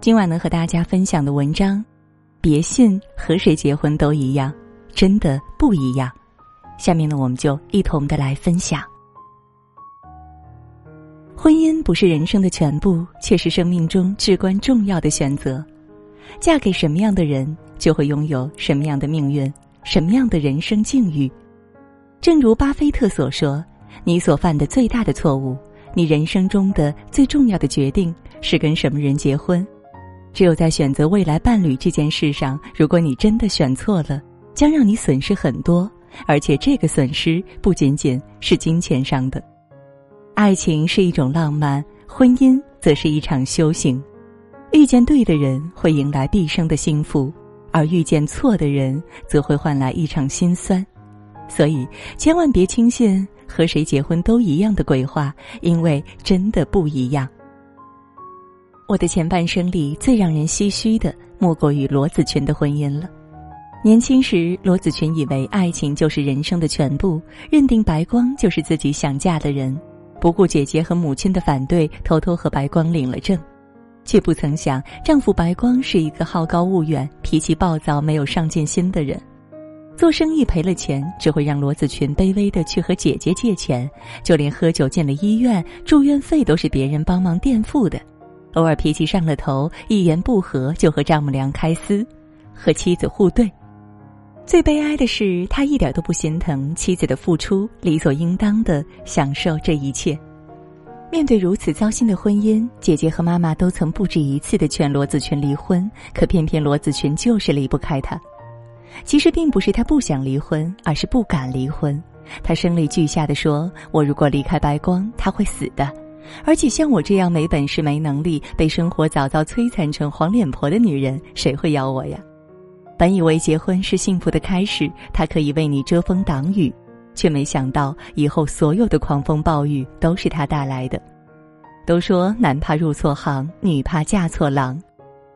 今晚能和大家分享的文章，别信和谁结婚都一样，真的不一样。下面呢，我们就一同的来分享。婚姻不是人生的全部，却是生命中至关重要的选择。嫁给什么样的人，就会拥有什么样的命运，什么样的人生境遇。正如巴菲特所说：“你所犯的最大的错误，你人生中的最重要的决定，是跟什么人结婚。只有在选择未来伴侣这件事上，如果你真的选错了，将让你损失很多，而且这个损失不仅仅是金钱上的。爱情是一种浪漫，婚姻则是一场修行。遇见对的人，会迎来毕生的幸福；而遇见错的人，则会换来一场心酸。”所以，千万别轻信和谁结婚都一样的鬼话，因为真的不一样。我的前半生里最让人唏嘘的，莫过于罗子群的婚姻了。年轻时，罗子群以为爱情就是人生的全部，认定白光就是自己想嫁的人，不顾姐姐和母亲的反对，偷偷和白光领了证，却不曾想丈夫白光是一个好高骛远、脾气暴躁、没有上进心的人。做生意赔了钱，只会让罗子群卑微的去和姐姐借钱，就连喝酒进了医院，住院费都是别人帮忙垫付的。偶尔脾气上了头，一言不合就和丈母娘开撕，和妻子互怼。最悲哀的是，他一点都不心疼妻子的付出，理所应当的享受这一切。面对如此糟心的婚姻，姐姐和妈妈都曾不止一次的劝罗子群离婚，可偏偏罗子群就是离不开他。其实并不是他不想离婚，而是不敢离婚。他声泪俱下的说：“我如果离开白光，他会死的。而且像我这样没本事、没能力、被生活早早摧残成黄脸婆的女人，谁会要我呀？”本以为结婚是幸福的开始，他可以为你遮风挡雨，却没想到以后所有的狂风暴雨都是他带来的。都说男怕入错行，女怕嫁错郎，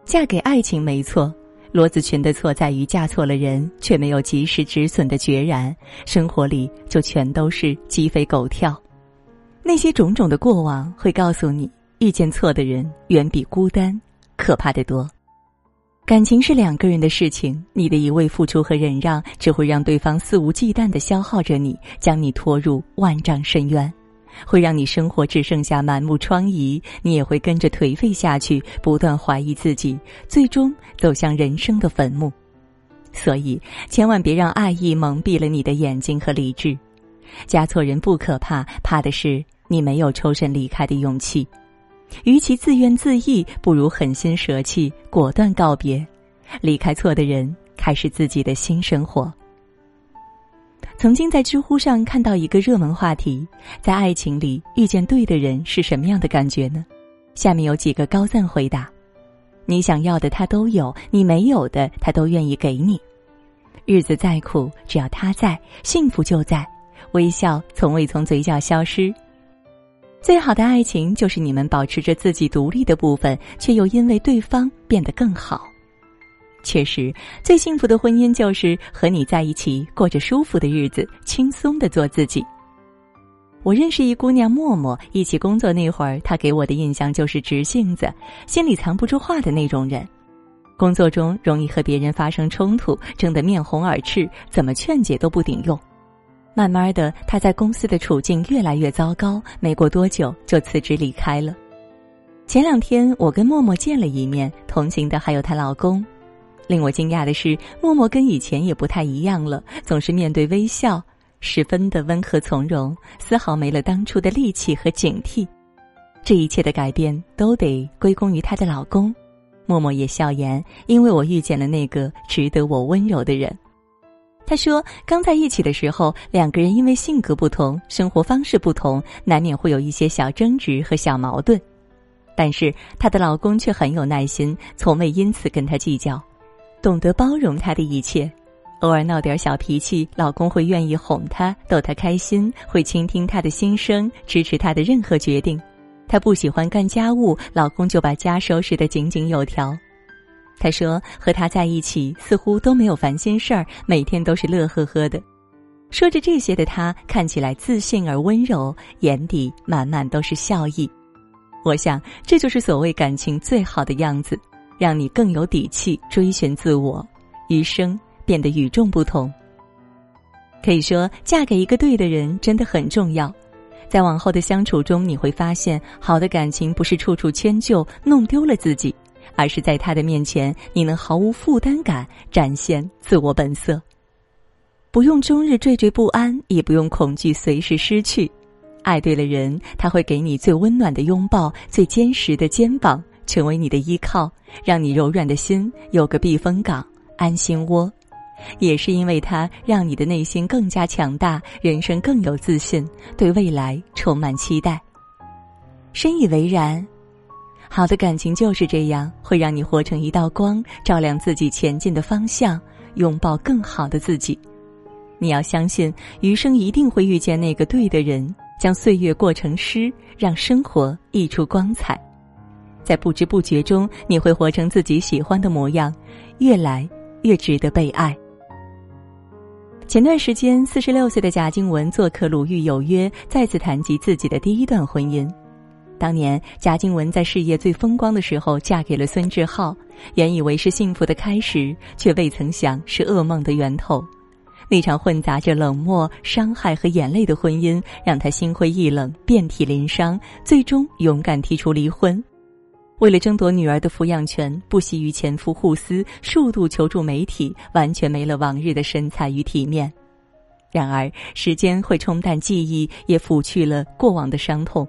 嫁给爱情没错。罗子群的错在于嫁错了人，却没有及时止损的决然，生活里就全都是鸡飞狗跳。那些种种的过往会告诉你，遇见错的人远比孤单可怕的多。感情是两个人的事情，你的一味付出和忍让，只会让对方肆无忌惮的消耗着你，将你拖入万丈深渊。会让你生活只剩下满目疮痍，你也会跟着颓废下去，不断怀疑自己，最终走向人生的坟墓。所以，千万别让爱意蒙蔽了你的眼睛和理智。嫁错人不可怕，怕的是你没有抽身离开的勇气。与其自怨自艾，不如狠心舍弃，果断告别，离开错的人，开始自己的新生活。曾经在知乎上看到一个热门话题：在爱情里遇见对的人是什么样的感觉呢？下面有几个高赞回答：你想要的他都有，你没有的他都愿意给你。日子再苦，只要他在，幸福就在，微笑从未从嘴角消失。最好的爱情就是你们保持着自己独立的部分，却又因为对方变得更好。确实，最幸福的婚姻就是和你在一起，过着舒服的日子，轻松的做自己。我认识一姑娘默默，一起工作那会儿，她给我的印象就是直性子，心里藏不住话的那种人。工作中容易和别人发生冲突，争得面红耳赤，怎么劝解都不顶用。慢慢的，她在公司的处境越来越糟糕，没过多久就辞职离开了。前两天我跟默默见了一面，同行的还有她老公。令我惊讶的是，默默跟以前也不太一样了，总是面对微笑，十分的温和从容，丝毫没了当初的戾气和警惕。这一切的改变都得归功于她的老公。默默也笑言：“因为我遇见了那个值得我温柔的人。”他说：“刚在一起的时候，两个人因为性格不同、生活方式不同，难免会有一些小争执和小矛盾。但是她的老公却很有耐心，从未因此跟她计较。”懂得包容她的一切，偶尔闹点小脾气，老公会愿意哄她，逗她开心，会倾听她的心声，支持她的任何决定。她不喜欢干家务，老公就把家收拾得井井有条。他说和他在一起似乎都没有烦心事儿，每天都是乐呵呵的。说着这些的他看起来自信而温柔，眼底满满都是笑意。我想这就是所谓感情最好的样子。让你更有底气追寻自我，余生变得与众不同。可以说，嫁给一个对的人真的很重要。在往后的相处中，你会发现，好的感情不是处处迁就，弄丢了自己，而是在他的面前，你能毫无负担感展现自我本色，不用终日惴惴不安，也不用恐惧随时失去。爱对了人，他会给你最温暖的拥抱，最坚实的肩膀，成为你的依靠，让你柔软的心有个避风港、安心窝。也是因为他让你的内心更加强大，人生更有自信，对未来充满期待。深以为然，好的感情就是这样，会让你活成一道光，照亮自己前进的方向，拥抱更好的自己。你要相信，余生一定会遇见那个对的人，将岁月过成诗，让生活溢出光彩。在不知不觉中，你会活成自己喜欢的模样，越来越值得被爱。前段时间，四十六岁的贾静雯做客《鲁豫有约》，再次谈及自己的第一段婚姻。当年，贾静雯在事业最风光的时候嫁给了孙志浩，原以为是幸福的开始，却未曾想是噩梦的源头。那场混杂着冷漠、伤害和眼泪的婚姻，让她心灰意冷、遍体鳞伤，最终勇敢提出离婚。为了争夺女儿的抚养权，不惜与前夫互撕，数度求助媒体，完全没了往日的神采与体面。然而，时间会冲淡记忆，也抚去了过往的伤痛。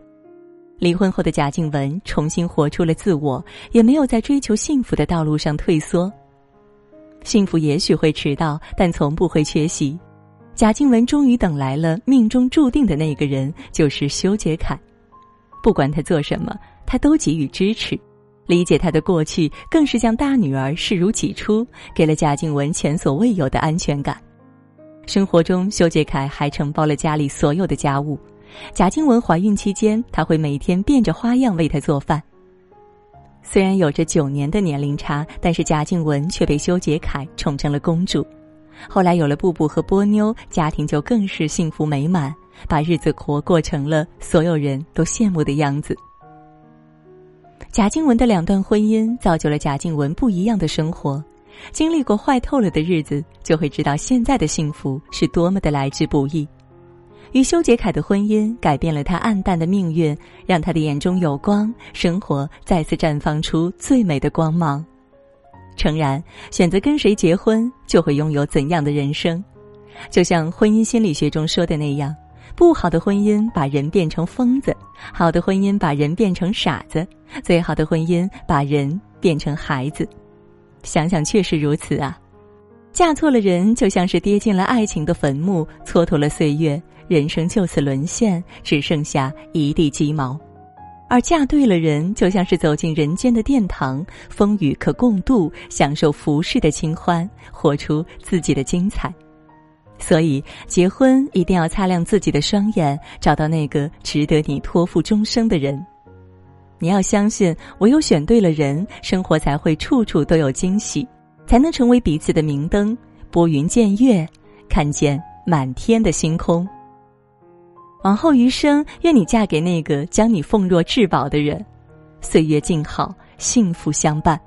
离婚后的贾静雯重新活出了自我，也没有在追求幸福的道路上退缩。幸福也许会迟到，但从不会缺席。贾静雯终于等来了命中注定的那个人，就是修杰楷。不管他做什么。他都给予支持，理解他的过去，更是将大女儿视如己出，给了贾静雯前所未有的安全感。生活中，修杰楷还承包了家里所有的家务。贾静雯怀孕期间，他会每天变着花样为她做饭。虽然有着九年的年龄差，但是贾静雯却被修杰楷宠成了公主。后来有了布布和波妞，家庭就更是幸福美满，把日子活过成了所有人都羡慕的样子。贾静雯的两段婚姻造就了贾静雯不一样的生活，经历过坏透了的日子，就会知道现在的幸福是多么的来之不易。与修杰楷的婚姻改变了他暗淡的命运，让他的眼中有光，生活再次绽放出最美的光芒。诚然，选择跟谁结婚，就会拥有怎样的人生，就像婚姻心理学中说的那样。不好的婚姻把人变成疯子，好的婚姻把人变成傻子，最好的婚姻把人变成孩子。想想确实如此啊！嫁错了人，就像是跌进了爱情的坟墓，蹉跎了岁月，人生就此沦陷，只剩下一地鸡毛；而嫁对了人，就像是走进人间的殿堂，风雨可共度，享受浮世的清欢，活出自己的精彩。所以，结婚一定要擦亮自己的双眼，找到那个值得你托付终生的人。你要相信，唯有选对了人，生活才会处处都有惊喜，才能成为彼此的明灯，拨云见月，看见满天的星空。往后余生，愿你嫁给那个将你奉若至宝的人，岁月静好，幸福相伴。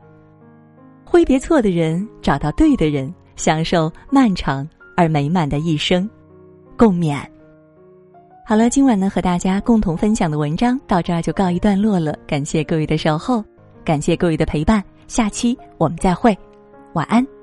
挥别错的人，找到对的人，享受漫长。而美满的一生，共勉。好了，今晚呢和大家共同分享的文章到这儿就告一段落了。感谢各位的守候，感谢各位的陪伴。下期我们再会，晚安。